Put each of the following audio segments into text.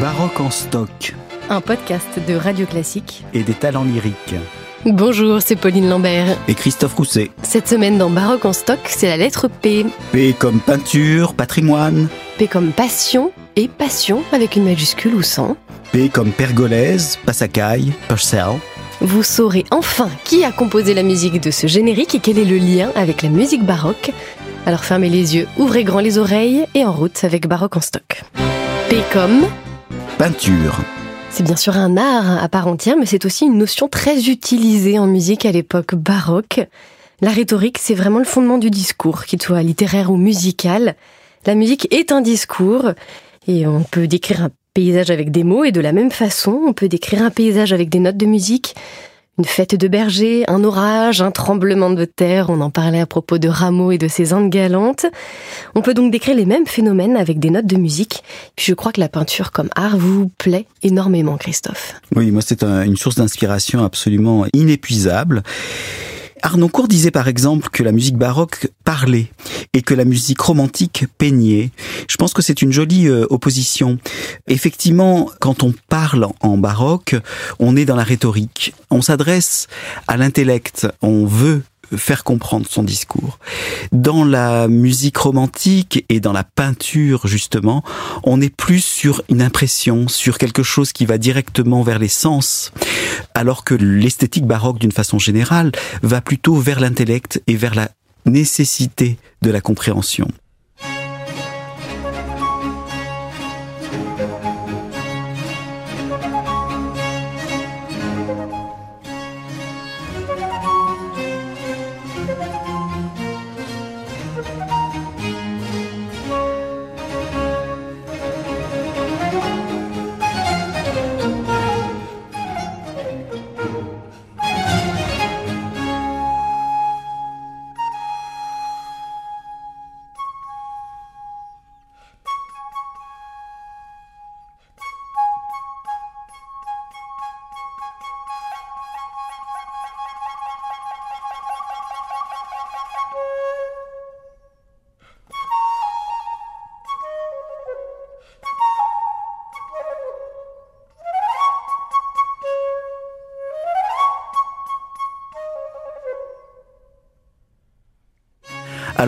Baroque en stock. Un podcast de Radio Classique. Et des talents lyriques. Bonjour, c'est Pauline Lambert. Et Christophe Rousset. Cette semaine dans Baroque en stock, c'est la lettre P. P comme peinture, patrimoine. P comme passion et passion avec une majuscule ou sans. P comme pergolaise, passacaille, Purcell. Vous saurez enfin qui a composé la musique de ce générique et quel est le lien avec la musique baroque. Alors fermez les yeux, ouvrez grand les oreilles et en route avec Baroque en stock. P comme Peinture. C'est bien sûr un art à part entière, mais c'est aussi une notion très utilisée en musique à l'époque baroque. La rhétorique, c'est vraiment le fondement du discours, qu'il soit littéraire ou musical. La musique est un discours, et on peut décrire un paysage avec des mots, et de la même façon, on peut décrire un paysage avec des notes de musique, une fête de berger, un orage, un tremblement de terre, on en parlait à propos de Rameau et de ses Indes galantes. On peut donc décrire les mêmes phénomènes avec des notes de musique. Je crois que la peinture comme art vous plaît énormément, Christophe. Oui, moi c'est une source d'inspiration absolument inépuisable. Arnoncourt disait par exemple que la musique baroque parlait et que la musique romantique peignait. Je pense que c'est une jolie euh, opposition. Effectivement, quand on parle en baroque, on est dans la rhétorique. On s'adresse à l'intellect. On veut faire comprendre son discours. Dans la musique romantique et dans la peinture, justement, on est plus sur une impression, sur quelque chose qui va directement vers les sens, alors que l'esthétique baroque, d'une façon générale, va plutôt vers l'intellect et vers la nécessité de la compréhension.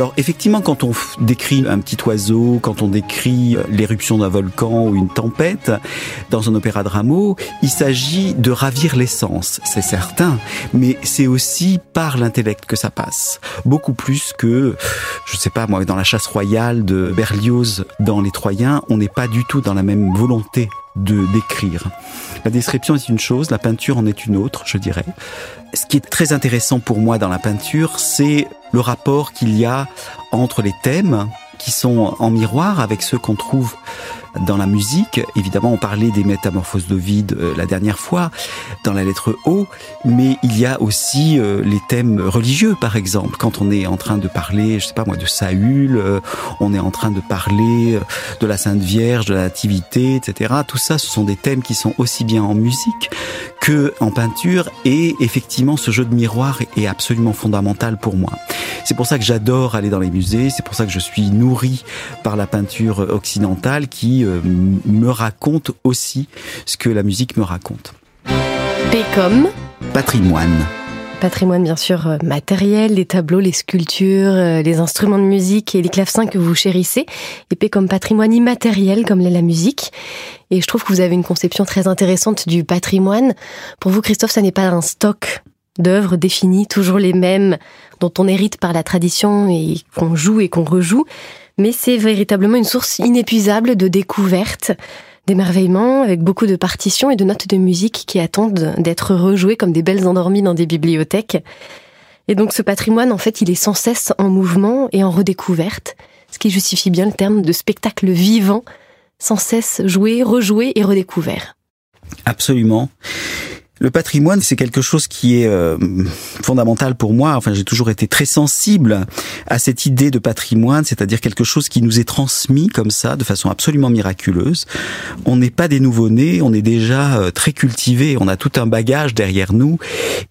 Alors effectivement, quand on décrit un petit oiseau, quand on décrit l'éruption d'un volcan ou une tempête dans un opéra de Rameau, il s'agit de ravir l'essence, c'est certain, mais c'est aussi par l'intellect que ça passe, beaucoup plus que, je sais pas moi, dans la chasse royale de Berlioz dans Les Troyens, on n'est pas du tout dans la même volonté de décrire. La description est une chose, la peinture en est une autre, je dirais. Ce qui est très intéressant pour moi dans la peinture, c'est le rapport qu'il y a entre les thèmes qui sont en miroir avec ceux qu'on trouve dans la musique. Évidemment, on parlait des métamorphoses d'Ovide euh, la dernière fois dans la lettre O, mais il y a aussi euh, les thèmes religieux, par exemple. Quand on est en train de parler, je sais pas moi, de Saül, euh, on est en train de parler de la Sainte Vierge, de la Nativité, etc. Tout ça, ce sont des thèmes qui sont aussi bien en musique que en peinture, et effectivement, ce jeu de miroir est absolument fondamental pour moi. C'est pour ça que j'adore aller dans les musées, c'est pour ça que je suis nourri par la peinture occidentale qui euh, me raconte aussi ce que la musique me raconte. P comme Patrimoine. Patrimoine bien sûr euh, matériel, les tableaux, les sculptures, euh, les instruments de musique et les clavecins que vous chérissez. P comme patrimoine immatériel comme l'est la musique. Et je trouve que vous avez une conception très intéressante du patrimoine. Pour vous, Christophe, ça n'est pas un stock d'œuvres définies, toujours les mêmes, dont on hérite par la tradition et qu'on joue et qu'on rejoue, mais c'est véritablement une source inépuisable de découvertes, d'émerveillement, avec beaucoup de partitions et de notes de musique qui attendent d'être rejouées comme des belles endormies dans des bibliothèques. Et donc ce patrimoine, en fait, il est sans cesse en mouvement et en redécouverte, ce qui justifie bien le terme de spectacle vivant, sans cesse joué, rejoué et redécouvert. Absolument. Le patrimoine, c'est quelque chose qui est euh, fondamental pour moi. Enfin, j'ai toujours été très sensible à cette idée de patrimoine, c'est-à-dire quelque chose qui nous est transmis comme ça, de façon absolument miraculeuse. On n'est pas des nouveau-nés, on est déjà euh, très cultivés, on a tout un bagage derrière nous.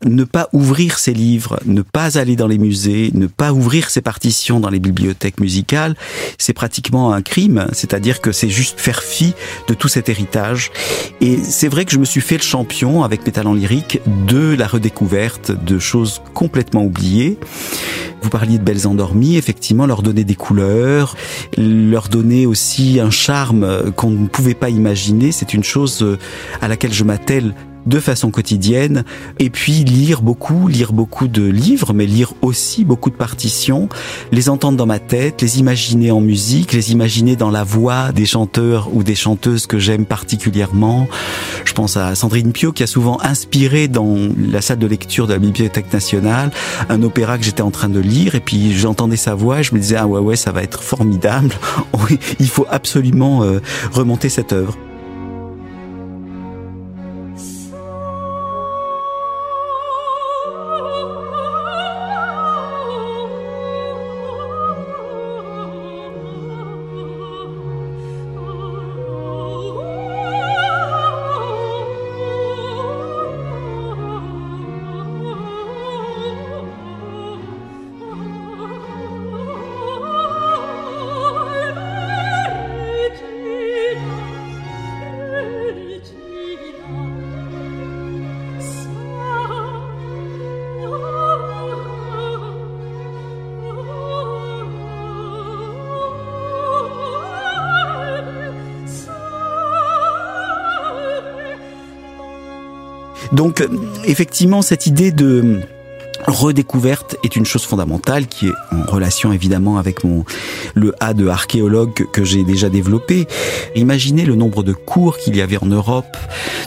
Ne pas ouvrir ses livres, ne pas aller dans les musées, ne pas ouvrir ses partitions dans les bibliothèques musicales, c'est pratiquement un crime. C'est-à-dire que c'est juste faire fi de tout cet héritage. Et c'est vrai que je me suis fait le champion avec mes talents de la redécouverte de choses complètement oubliées. Vous parliez de Belles Endormies, effectivement, leur donner des couleurs, leur donner aussi un charme qu'on ne pouvait pas imaginer. C'est une chose à laquelle je m'attelle de façon quotidienne et puis lire beaucoup, lire beaucoup de livres, mais lire aussi beaucoup de partitions, les entendre dans ma tête, les imaginer en musique, les imaginer dans la voix des chanteurs ou des chanteuses que j'aime particulièrement. Je pense à Sandrine Pio qui a souvent inspiré dans la salle de lecture de la Bibliothèque nationale un opéra que j'étais en train de lire et puis j'entendais sa voix je me disais ah ouais ouais ça va être formidable. Il faut absolument euh, remonter cette œuvre. Donc effectivement, cette idée de redécouverte est une chose fondamentale qui est en relation évidemment avec mon le A de archéologue que j'ai déjà développé. Imaginez le nombre de cours qu'il y avait en Europe,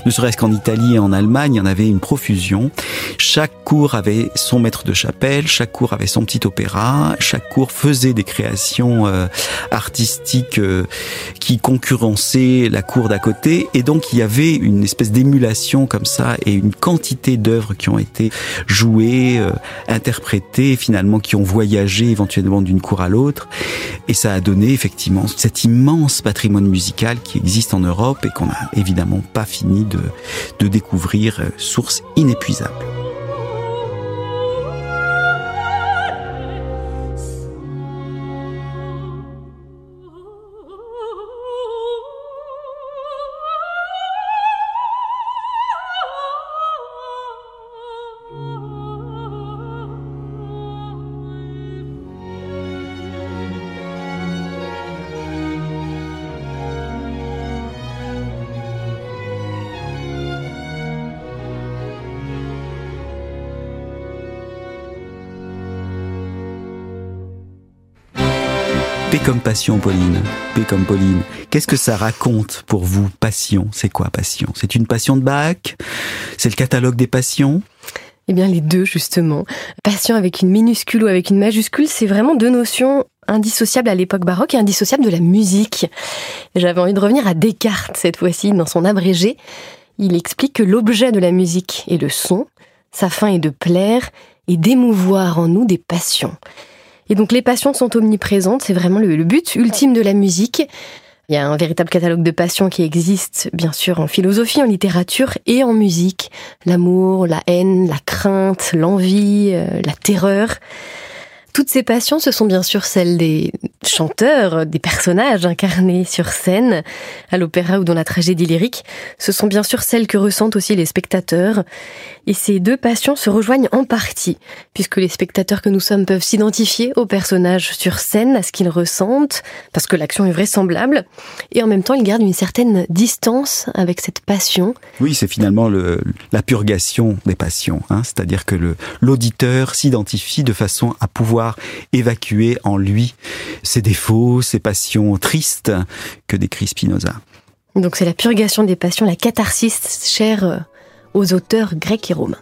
ne serait-ce qu'en Italie et en Allemagne, il y en avait une profusion. Chaque cours avait son maître de chapelle, chaque cours avait son petit opéra, chaque cours faisait des créations euh, artistiques euh, qui concurrençaient la cour d'à côté et donc il y avait une espèce d'émulation comme ça et une quantité d'œuvres qui ont été jouées euh, interprétés finalement qui ont voyagé éventuellement d'une cour à l'autre et ça a donné effectivement cet immense patrimoine musical qui existe en Europe et qu'on n'a évidemment pas fini de, découvrir, euh, source inépuisable. P comme passion, Pauline. P comme Pauline. Qu'est-ce que ça raconte pour vous, passion? C'est quoi passion? C'est une passion de Bach C'est le catalogue des passions? Eh bien, les deux, justement. Passion avec une minuscule ou avec une majuscule, c'est vraiment deux notions indissociables à l'époque baroque et indissociables de la musique. J'avais envie de revenir à Descartes, cette fois-ci, dans son abrégé. Il explique que l'objet de la musique est le son, sa fin est de plaire et d'émouvoir en nous des passions. Et donc les passions sont omniprésentes, c'est vraiment le, but ultime de la musique. Il y a un véritable catalogue de passions qui existe, bien sûr, en philosophie, en littérature et en musique. L'amour, la haine, la crainte, l'envie, euh, la terreur. Toutes ces passions, ce sont bien sûr celles des chanteurs, des personnages incarnés sur scène, à l'opéra ou dans la tragédie lyrique. Ce sont bien sûr celles que ressentent aussi les spectateurs. Et ces deux passions se rejoignent en partie, puisque les spectateurs que nous sommes peuvent s'identifier aux personnages sur scène, à ce qu'ils ressentent, parce que l'action est vraisemblable, et en même temps ils gardent une certaine distance avec cette passion. Oui, c'est finalement le, la purgation des passions, hein, c'est-à-dire que l'auditeur s'identifie de façon à pouvoir évacuer en lui ses défauts, ses passions tristes que décrit Spinoza. Donc c'est la purgation des passions, la catharsis chère euh, aux auteurs grecs et romains.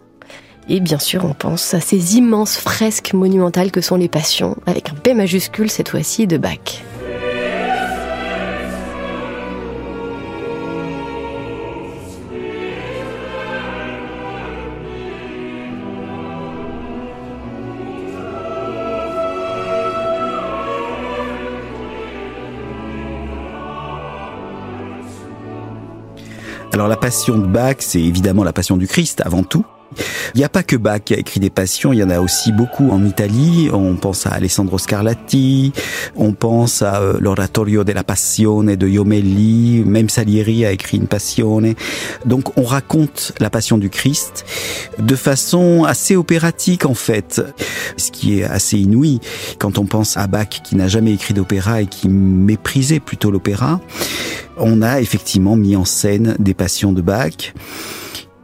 Et bien sûr, on pense à ces immenses fresques monumentales que sont les Passions, avec un P majuscule cette fois-ci de Bach. Passion de Bach, c'est évidemment la passion du Christ avant tout. Il n'y a pas que Bach qui a écrit des passions, il y en a aussi beaucoup en Italie. On pense à Alessandro Scarlatti, on pense à euh, l'Oratorio della Passione de Iomelli, même Salieri a écrit une Passione. Donc on raconte la passion du Christ de façon assez opératique en fait, ce qui est assez inouï quand on pense à Bach qui n'a jamais écrit d'opéra et qui méprisait plutôt l'opéra. On a effectivement mis en scène des passions de Bach.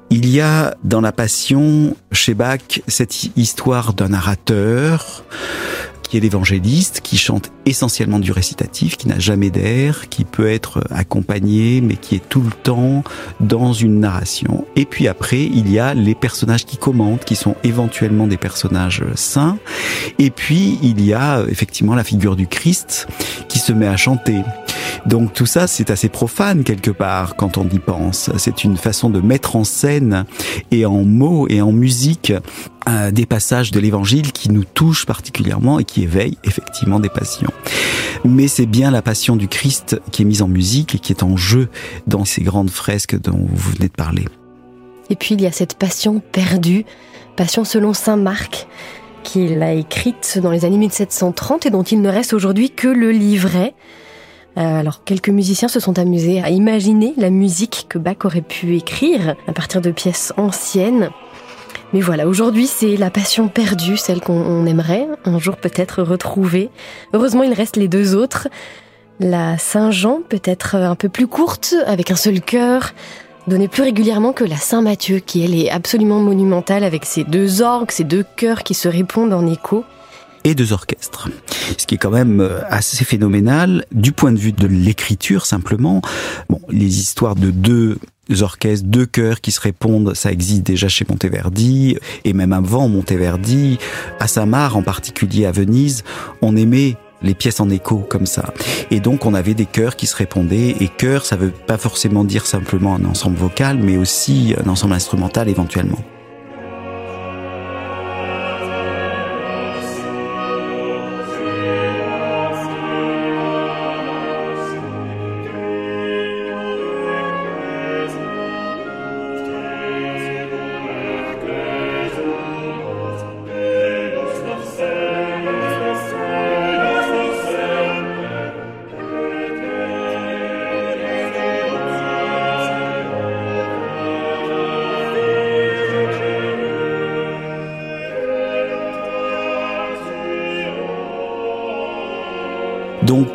Il y a dans la Passion, chez Bach, cette histoire d'un narrateur qui est l'évangéliste, qui chante essentiellement du récitatif, qui n'a jamais d'air, qui peut être accompagné, mais qui est tout le temps dans une narration. Et puis après, il y a les personnages qui commentent, qui sont éventuellement des personnages saints. Et puis, il y a effectivement la figure du Christ qui se met à chanter. Donc tout ça, c'est assez profane quelque part quand on y pense. C'est une façon de mettre en scène et en mots et en musique euh, des passages de l'évangile qui nous touchent particulièrement et qui éveillent effectivement des passions. Mais c'est bien la passion du Christ qui est mise en musique et qui est en jeu dans ces grandes fresques dont vous venez de parler. Et puis il y a cette passion perdue, passion selon Saint Marc, qu'il a écrite dans les années 1730 et dont il ne reste aujourd'hui que le livret. Euh, alors, quelques musiciens se sont amusés à imaginer la musique que Bach aurait pu écrire à partir de pièces anciennes. Mais voilà, aujourd'hui c'est la passion perdue, celle qu'on aimerait un jour peut-être retrouver. Heureusement, il reste les deux autres. La Saint-Jean, peut-être un peu plus courte, avec un seul chœur, donnée plus régulièrement que la Saint-Matthieu, qui elle est absolument monumentale, avec ses deux orgues, ses deux chœurs qui se répondent en écho et deux orchestres. Ce qui est quand même euh, assez phénoménal du point de vue de l'écriture simplement. Bon, les histoires de deux orchestres, deux chœurs qui se répondent, ça existe déjà chez Monteverdi et même avant Monteverdi, à Samar en particulier à Venise, on aimait les pièces en écho comme ça. Et donc on avait des chœurs qui se répondaient et chœur ça veut pas forcément dire simplement un ensemble vocal mais aussi un ensemble instrumental éventuellement.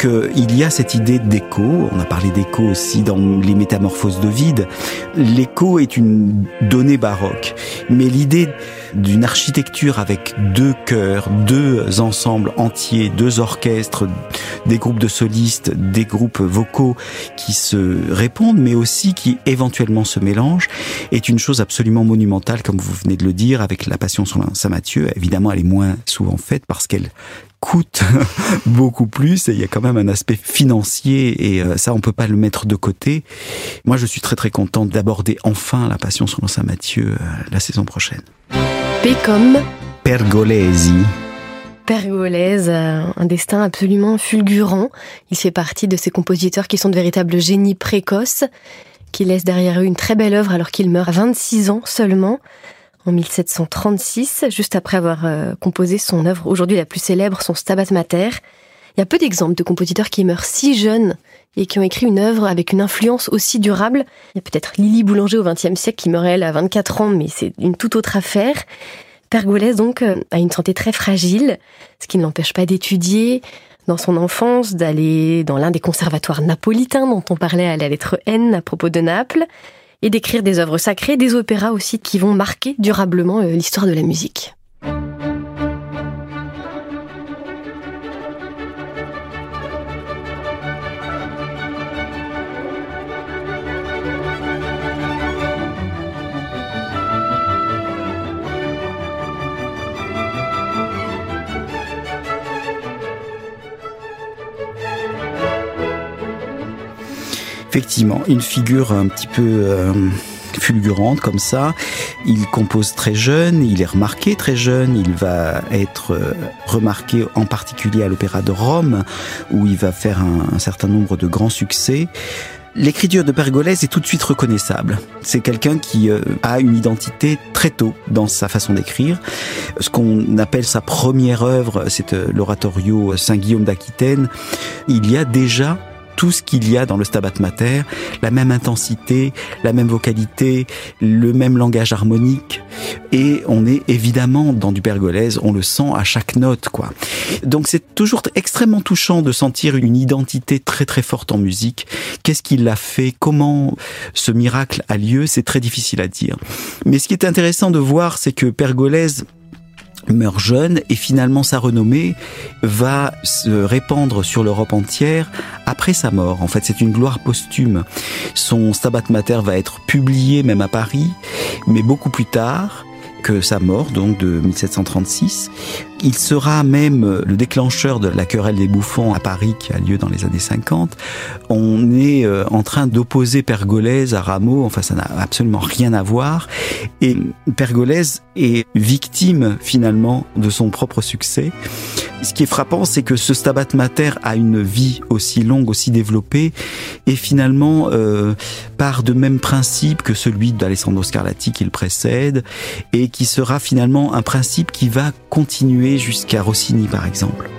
Il y a cette idée d'écho, on a parlé d'écho aussi dans les métamorphoses de vide. L'écho est une donnée baroque, mais l'idée d'une architecture avec deux chœurs, deux ensembles entiers, deux orchestres, des groupes de solistes, des groupes vocaux qui se répondent, mais aussi qui éventuellement se mélangent, est une chose absolument monumentale, comme vous venez de le dire, avec la Passion sur Saint-Matthieu. Évidemment, elle est moins souvent faite parce qu'elle coûte beaucoup plus et il y a quand même un aspect financier et euh, ça on peut pas le mettre de côté. Moi je suis très très contente d'aborder enfin la Passion selon Saint Matthieu euh, la saison prochaine. P comme Pergolesi. Pergolèse, euh, un destin absolument fulgurant. Il fait partie de ces compositeurs qui sont de véritables génies précoces, qui laissent derrière eux une très belle œuvre alors qu'il meurt à 26 ans seulement en 1736, juste après avoir euh, composé son œuvre aujourd'hui la plus célèbre, son Stabat Mater. Il y a peu d'exemples de compositeurs qui meurent si jeunes et qui ont écrit une œuvre avec une influence aussi durable. Il y a peut-être Lily Boulanger au XXe siècle qui meurt elle à 24 ans, mais c'est une toute autre affaire. Pergolèse donc euh, a une santé très fragile, ce qui ne l'empêche pas d'étudier dans son enfance, d'aller dans l'un des conservatoires napolitains dont on parlait à la lettre N à propos de Naples et d'écrire des œuvres sacrées, des opéras aussi qui vont marquer durablement euh, l'histoire de la musique. Effectivement, une figure un petit peu euh, fulgurante comme ça. Il compose très jeune, il est remarqué très jeune, il va être euh, remarqué en particulier à l'Opéra de Rome, où il va faire un, un certain nombre de grands succès. L'écriture de Pergolèse est tout de suite reconnaissable. C'est quelqu'un qui euh, a une identité très tôt dans sa façon d'écrire. Ce qu'on appelle sa première œuvre, c'est euh, l'oratorio Saint-Guillaume d'Aquitaine. Il y a déjà tout ce qu'il y a dans le Stabat Mater, la même intensité, la même vocalité, le même langage harmonique, et on est évidemment dans du pergolèse, on le sent à chaque note, quoi. Donc c'est toujours extrêmement touchant de sentir une identité très très forte en musique. Qu'est-ce qui l'a fait? Comment ce miracle a lieu? C'est très difficile à dire. Mais ce qui est intéressant de voir, c'est que Pergolèse meurt jeune et finalement sa renommée va se répandre sur l'Europe entière après sa mort. En fait, c'est une gloire posthume. Son Stabat Mater va être publié même à Paris, mais beaucoup plus tard que sa mort, donc de 1736. Il sera même le déclencheur de la querelle des bouffons à Paris qui a lieu dans les années 50. On est euh, en train d'opposer Pergolèse à Rameau, enfin ça n'a absolument rien à voir. Et Pergolèse est victime finalement de son propre succès. Ce qui est frappant, c'est que ce Stabat Mater a une vie aussi longue, aussi développée, et finalement euh, part de même principe que celui d'Alessandro Scarlatti qui le précède, et qui sera finalement un principe qui va continuer jusqu'à Rossini par exemple.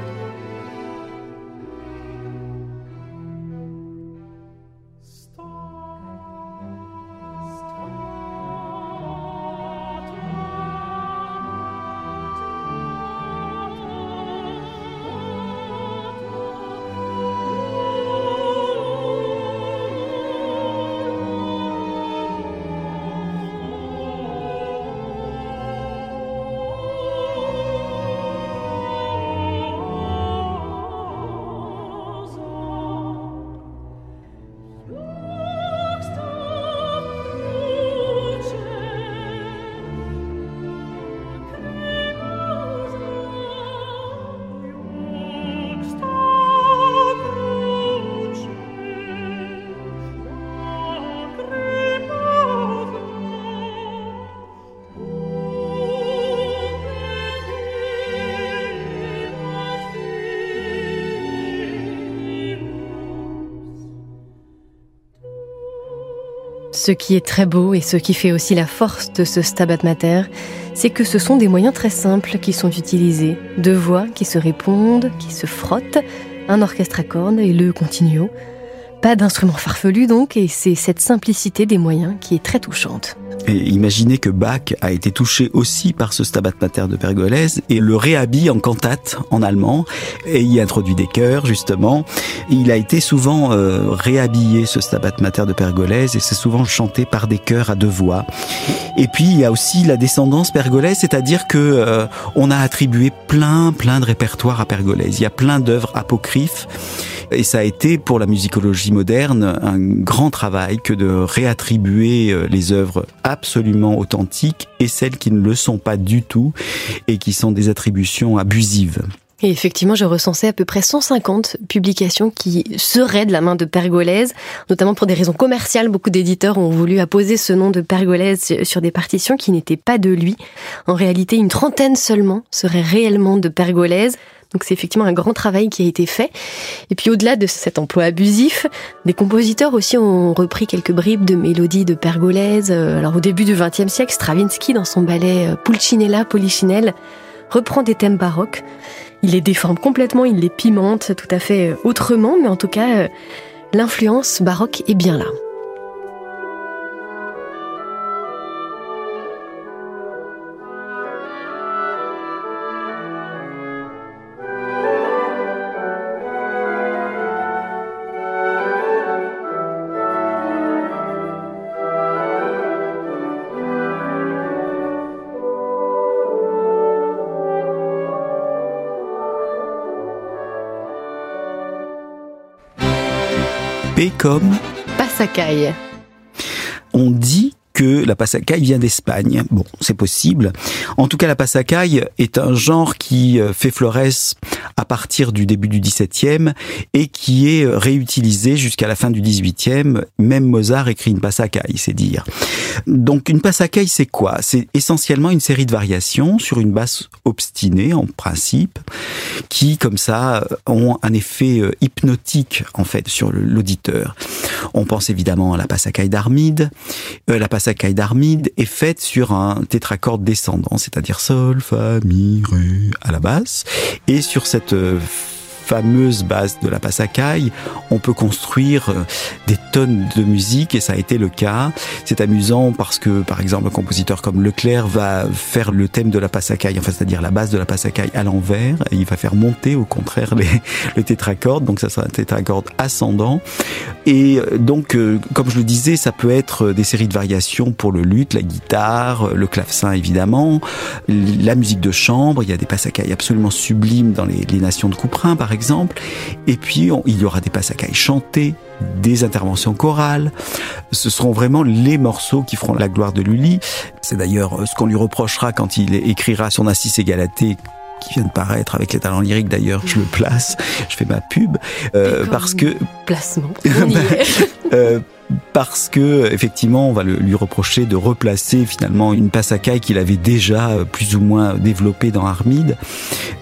Ce qui est très beau et ce qui fait aussi la force de ce Stabat Mater, c'est que ce sont des moyens très simples qui sont utilisés. Deux voix qui se répondent, qui se frottent, un orchestre à cordes et le continuo. Pas d'instrument farfelu donc, et c'est cette simplicité des moyens qui est très touchante. Et imaginez que Bach a été touché aussi par ce Stabat Mater de Pergolèse et le réhabille en cantate en allemand et y introduit des chœurs justement. Il a été souvent euh, réhabillé ce Stabat Mater de Pergolèse et c'est souvent chanté par des chœurs à deux voix. Et puis il y a aussi la descendance pergolaise, c'est-à-dire que euh, on a attribué plein plein de répertoires à Pergolèse. Il y a plein d'œuvres apocryphes et ça a été pour la musicologie moderne un grand travail que de réattribuer euh, les œuvres absolument authentiques et celles qui ne le sont pas du tout et qui sont des attributions abusives. Et effectivement, j'ai recensé à peu près 150 publications qui seraient de la main de Pergolèse, notamment pour des raisons commerciales. Beaucoup d'éditeurs ont voulu apposer ce nom de Pergolèse sur des partitions qui n'étaient pas de lui. En réalité, une trentaine seulement seraient réellement de Pergolèse. Donc c'est effectivement un grand travail qui a été fait. Et puis au-delà de cet emploi abusif, des compositeurs aussi ont repris quelques bribes de mélodies de Pergolèse. Euh, alors au début du XXe siècle, Stravinsky, dans son ballet euh, Pulcinella Polichinelle, reprend des thèmes baroques. Il les déforme complètement, il les pimente tout à fait euh, autrement, mais en tout cas, l'influence baroque est bien là. Comme Passacaille. La passacaille vient d'Espagne. Bon, c'est possible. En tout cas, la passacaille est un genre qui euh, fait florès à partir du début du XVIIe et qui est euh, réutilisé jusqu'à la fin du XVIIIe. Même Mozart écrit une passacaille, c'est dire. Donc une passacaille, c'est quoi? C'est essentiellement une série de variations sur une basse obstinée, en principe, qui, comme ça, ont un effet euh, hypnotique, en fait, sur l'auditeur. On pense évidemment à la passacaille d'Armide. la passacaille d'Armide est faite sur un tétracorde descendant, c'est-à-dire sol, fa, mi, ré à la basse. Et sur cette euh, fameuse base de la Passacaille, on peut construire euh, des tonnes de musique et ça a été le cas. C'est amusant parce que, par exemple, un compositeur comme Leclerc va faire le thème de la Passacaille, enfin, c'est-à-dire la base de la Passacaille à l'envers et il va faire monter au contraire le tétracorde, donc ça sera un tétracorde ascendant. Et euh, donc, euh, comme je le disais, ça peut être des séries de variations pour le luth, la guitare, le clavecin évidemment, la musique de chambre. Il y a des Passacailles absolument sublimes dans les, les nations de Couperin, par exemple. Et puis, il y aura des passacailles chantés, des interventions chorales. Ce seront vraiment les morceaux qui feront la gloire de Lully. C'est d'ailleurs euh, ce qu'on lui reprochera quand il écrira son Assis et Galatée qui vient de paraître avec les talents lyriques d'ailleurs, je le place, je fais ma pub euh, parce que placement. euh, parce que effectivement on va lui reprocher de replacer finalement une passacaille qu'il avait déjà euh, plus ou moins développée dans Armide.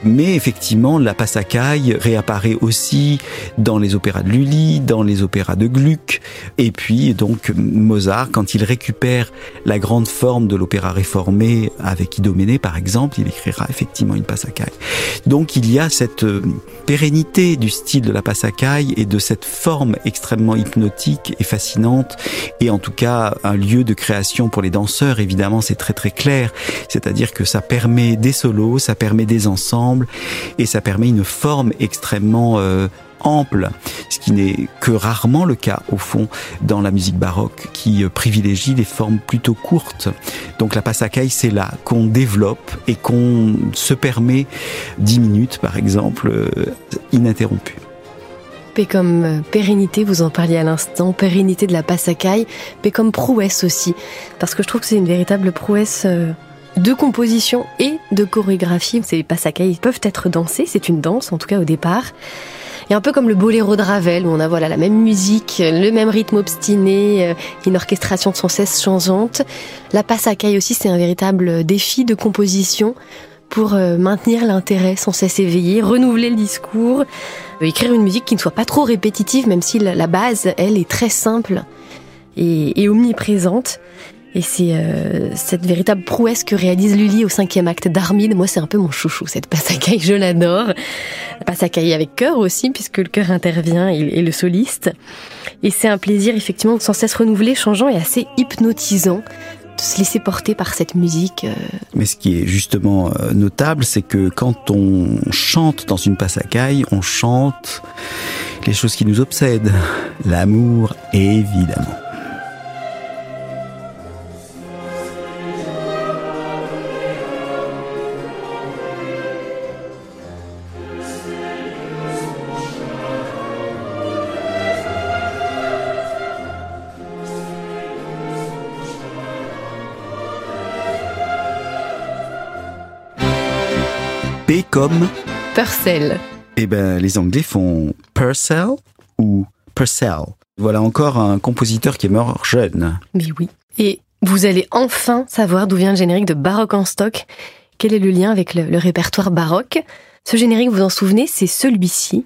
Mais effectivement la passacaille réapparaît aussi dans les opéras de Lully dans les opéras de Gluck. Et puis donc Mozart quand il récupère la grande forme de l'opéra réformé avec Idoménée par exemple il écrira effectivement une passacaille. Donc il y a cette euh, pérennité du style de la passacaille et de cette forme extrêmement hypnotique et fascinante et en tout cas un lieu de création pour les danseurs. Évidemment, c'est très très clair. C'est-à-dire que ça permet des solos, ça permet des ensembles et ça permet une forme extrêmement euh, ample, ce qui n'est que rarement le cas au fond dans la musique baroque qui euh, privilégie les formes plutôt courtes. Donc la passacaille, c'est là qu'on développe et qu'on se permet 10 minutes par exemple euh, ininterrompues comme euh, pérennité, vous en parliez à l'instant, pérennité de la passacaille, mais comme prouesse aussi, parce que je trouve que c'est une véritable prouesse euh, de composition et de chorégraphie. Ces passacailles peuvent être dansées, c'est une danse en tout cas au départ. Et un peu comme le boléro de Ravel, où on a voilà la même musique, le même rythme obstiné, euh, une orchestration sans cesse changeante. La passacaille aussi, c'est un véritable défi de composition pour maintenir l'intérêt sans cesse éveillé, renouveler le discours, écrire une musique qui ne soit pas trop répétitive, même si la base, elle, est très simple et, omniprésente. Et c'est euh, cette véritable prouesse que réalise Lully au cinquième acte d'Armide. Moi, c'est un peu mon chouchou, cette passacaille, je l'adore. Passacaille avec cœur aussi, puisque le cœur intervient et, le soliste. Et c'est un plaisir, effectivement, sans cesse renouvelé, changeant et assez hypnotisant se laisser porter par cette musique. Euh. Mais ce qui est justement euh, notable, c'est que quand on chante dans une passacaille, on chante les choses qui nous obsèdent, l'amour évidemment. Comme Purcell. Eh ben, les Anglais font Purcell ou Purcell. Voilà encore un compositeur qui est mort jeune. Mais oui. Et vous allez enfin savoir d'où vient le générique de Baroque en stock. Quel est le lien avec le, le répertoire baroque? Ce générique, vous en souvenez, c'est celui-ci.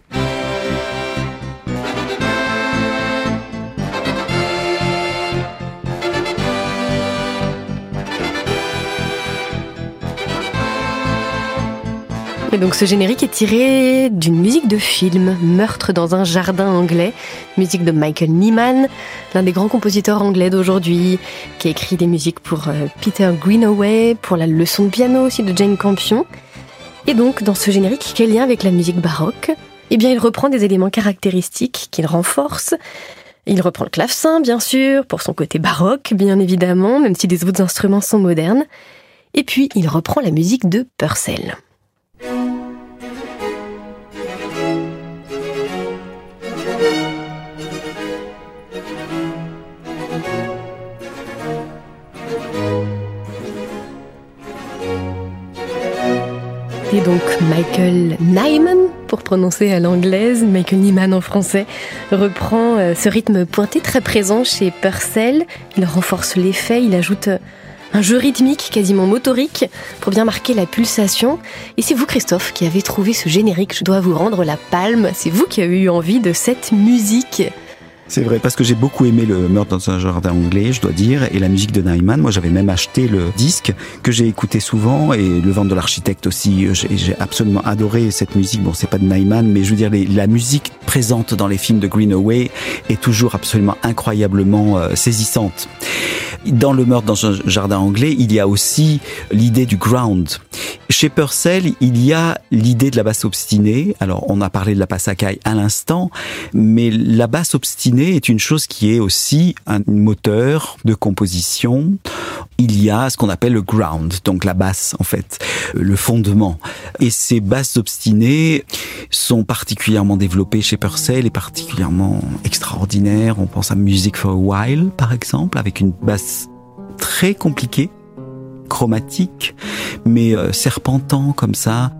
Et donc ce générique est tiré d'une musique de film, Meurtre dans un jardin anglais, musique de Michael Nyman, l'un des grands compositeurs anglais d'aujourd'hui, qui a écrit des musiques pour euh, Peter Greenaway, pour la leçon de piano aussi de Jane Campion. Et donc dans ce générique, quel lien avec la musique baroque? Eh bien il reprend des éléments caractéristiques qu'il renforce. Il reprend le clavecin, bien sûr, pour son côté baroque, bien évidemment, même si les autres instruments sont modernes. Et puis, il reprend la musique de Purcell. Donc Michael Nyman, pour prononcer à l'anglaise, Michael Nyman en français, reprend euh, ce rythme pointé très présent chez Purcell. Il renforce l'effet, il ajoute euh, un jeu rythmique quasiment motorique pour bien marquer la pulsation. Et c'est vous, Christophe, qui avez trouvé ce générique. Je dois vous rendre la palme. C'est vous qui avez eu envie de cette musique. C'est vrai, parce que j'ai beaucoup aimé le meurtre dans un jardin anglais, je dois dire, et la musique de Nyman. Moi, j'avais même acheté le disque que j'ai écouté souvent, et le vent de l'architecte aussi. J'ai absolument adoré cette musique. Bon, c'est pas de Nyman, mais je veux dire, la musique présente dans les films de Greenaway est toujours absolument incroyablement euh, saisissante. Dans le meurtre dans un jardin anglais, il y a aussi l'idée du ground. Chez Purcell, il y a l'idée de la basse obstinée. Alors, on a parlé de la passacaille à l'instant, mais la basse obstinée est une chose qui est aussi un moteur de composition. Il y a ce qu'on appelle le ground, donc la basse en fait, le fondement. Et ces basses obstinées sont particulièrement développées chez Purcell et particulièrement extraordinaires. On pense à Music for a While, par exemple, avec une basse très compliquée chromatique, mais euh, serpentant comme ça.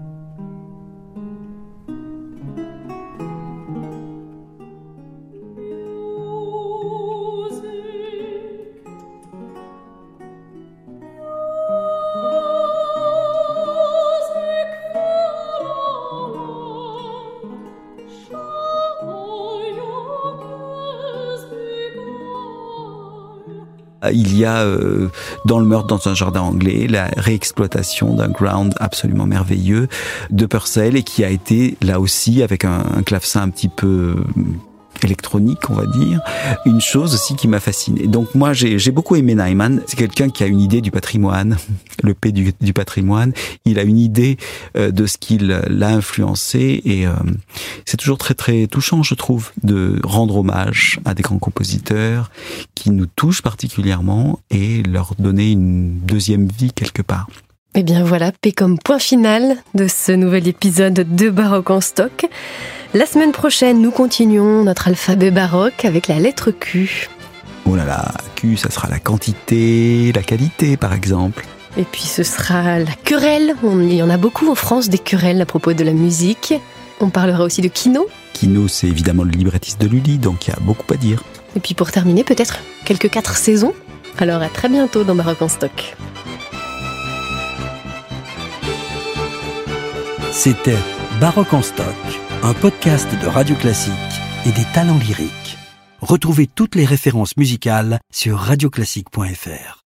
Il y a euh, dans le meurtre dans un jardin anglais la réexploitation d'un ground absolument merveilleux de Purcell et qui a été là aussi avec un, un clavecin un petit peu électronique, on va dire. Une chose aussi qui m'a fasciné. Donc moi, j'ai beaucoup aimé Nyman. C'est quelqu'un qui a une idée du patrimoine, le P du, du patrimoine. Il a une idée euh, de ce qu'il l'a influencé et euh, c'est toujours très très touchant, je trouve, de rendre hommage à des grands compositeurs qui nous touchent particulièrement et leur donner une deuxième vie quelque part. Et eh bien voilà, P comme point final de ce nouvel épisode de Baroque en stock. La semaine prochaine, nous continuons notre alphabet baroque avec la lettre Q. Oh là là, Q, ça sera la quantité, la qualité par exemple. Et puis ce sera la querelle. il y en a beaucoup en France des querelles à propos de la musique. On parlera aussi de Kino. Kino, c'est évidemment le librettiste de Lully, donc il y a beaucoup à dire. Et puis pour terminer, peut-être quelques quatre saisons. Alors à très bientôt dans Baroque en stock. C'était Baroque en stock un podcast de Radio Classique et des talents lyriques. Retrouvez toutes les références musicales sur radioclassique.fr.